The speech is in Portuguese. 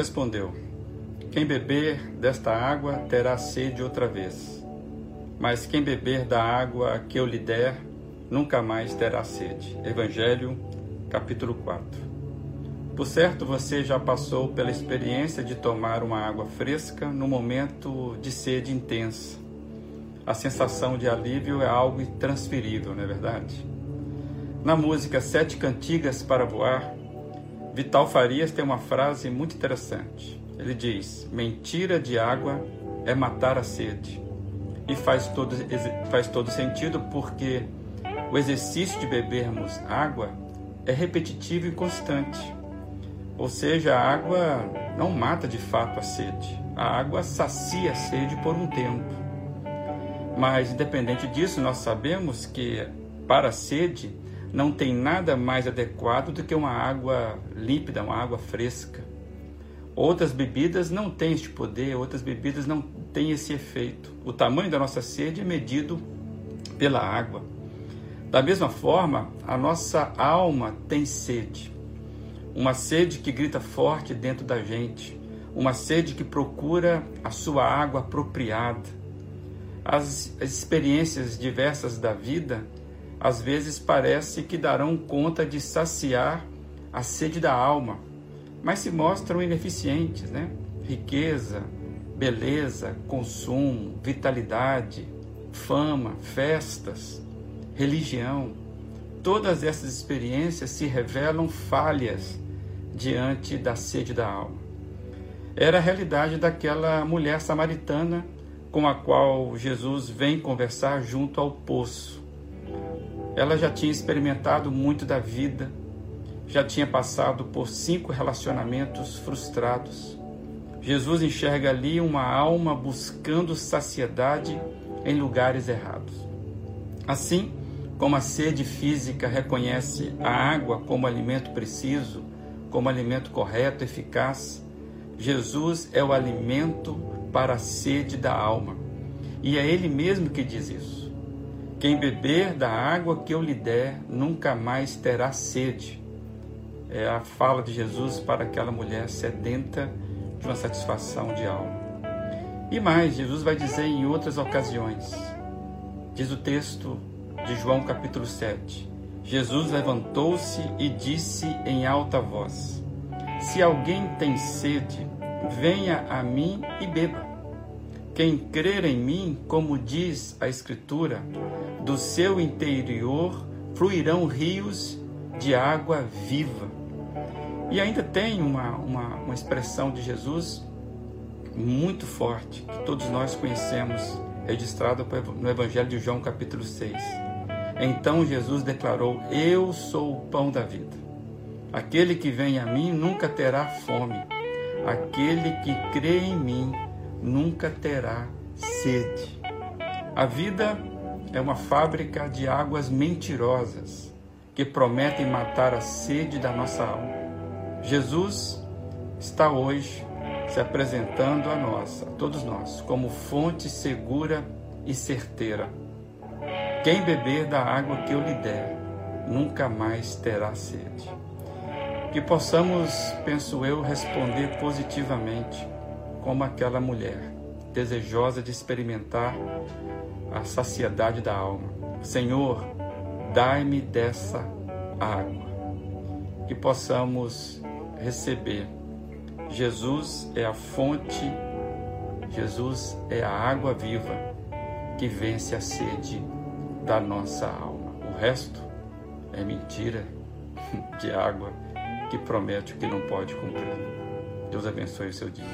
Respondeu: Quem beber desta água terá sede outra vez. Mas quem beber da água que eu lhe der, nunca mais terá sede. Evangelho, capítulo 4. Por certo, você já passou pela experiência de tomar uma água fresca no momento de sede intensa. A sensação de alívio é algo intransferível, não é verdade? Na música Sete Cantigas para Voar, Vital Farias tem uma frase muito interessante. Ele diz: Mentira de água é matar a sede. E faz todo, faz todo sentido porque o exercício de bebermos água é repetitivo e constante. Ou seja, a água não mata de fato a sede. A água sacia a sede por um tempo. Mas, independente disso, nós sabemos que para a sede não tem nada mais adequado do que uma água límpida, uma água fresca. Outras bebidas não têm este poder, outras bebidas não têm esse efeito. O tamanho da nossa sede é medido pela água. Da mesma forma, a nossa alma tem sede. Uma sede que grita forte dentro da gente, uma sede que procura a sua água apropriada. As experiências diversas da vida às vezes parece que darão conta de saciar a sede da alma, mas se mostram ineficientes, né? Riqueza, beleza, consumo, vitalidade, fama, festas, religião, todas essas experiências se revelam falhas diante da sede da alma. Era a realidade daquela mulher samaritana com a qual Jesus vem conversar junto ao poço. Ela já tinha experimentado muito da vida, já tinha passado por cinco relacionamentos frustrados. Jesus enxerga ali uma alma buscando saciedade em lugares errados. Assim como a sede física reconhece a água como alimento preciso, como alimento correto, eficaz, Jesus é o alimento para a sede da alma. E é Ele mesmo que diz isso. Quem beber da água que eu lhe der nunca mais terá sede. É a fala de Jesus para aquela mulher sedenta de uma satisfação de alma. E mais, Jesus vai dizer em outras ocasiões. Diz o texto de João capítulo 7. Jesus levantou-se e disse em alta voz: Se alguém tem sede, venha a mim e beba. Quem crer em mim, como diz a Escritura, do seu interior fluirão rios de água viva. E ainda tem uma, uma, uma expressão de Jesus muito forte, que todos nós conhecemos, registrada no Evangelho de João, capítulo 6. Então Jesus declarou: Eu sou o pão da vida. Aquele que vem a mim nunca terá fome. Aquele que crê em mim nunca terá sede. A vida é uma fábrica de águas mentirosas que prometem matar a sede da nossa alma. Jesus está hoje se apresentando a nós, a todos nós, como fonte segura e certeira. Quem beber da água que eu lhe der, nunca mais terá sede. Que possamos, penso eu, responder positivamente como aquela mulher, desejosa de experimentar a saciedade da alma. Senhor, dai-me dessa água, que possamos receber. Jesus é a fonte, Jesus é a água viva que vence a sede da nossa alma. O resto é mentira de água que promete o que não pode cumprir. Deus abençoe o seu dia.